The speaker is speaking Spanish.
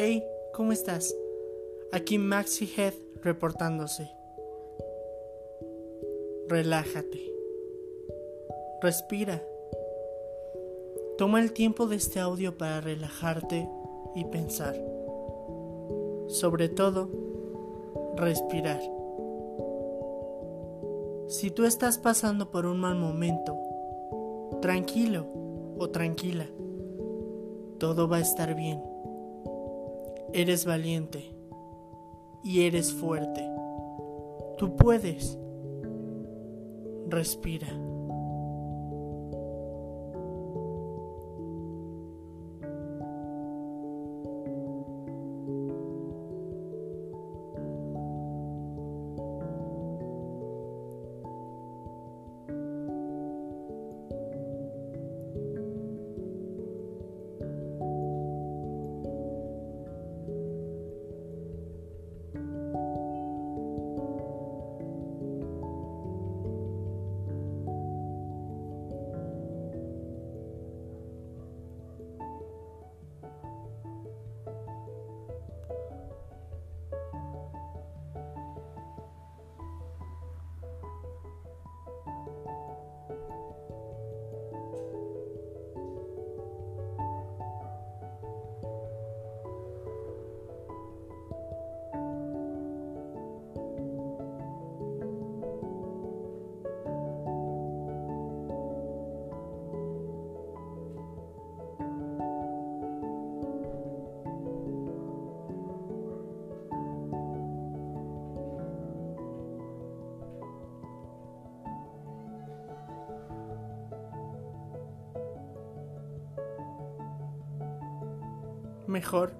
Hey, ¿cómo estás? Aquí Maxi Head reportándose. Relájate. Respira. Toma el tiempo de este audio para relajarte y pensar. Sobre todo, respirar. Si tú estás pasando por un mal momento, tranquilo o tranquila, todo va a estar bien. Eres valiente y eres fuerte. Tú puedes. Respira. Mejor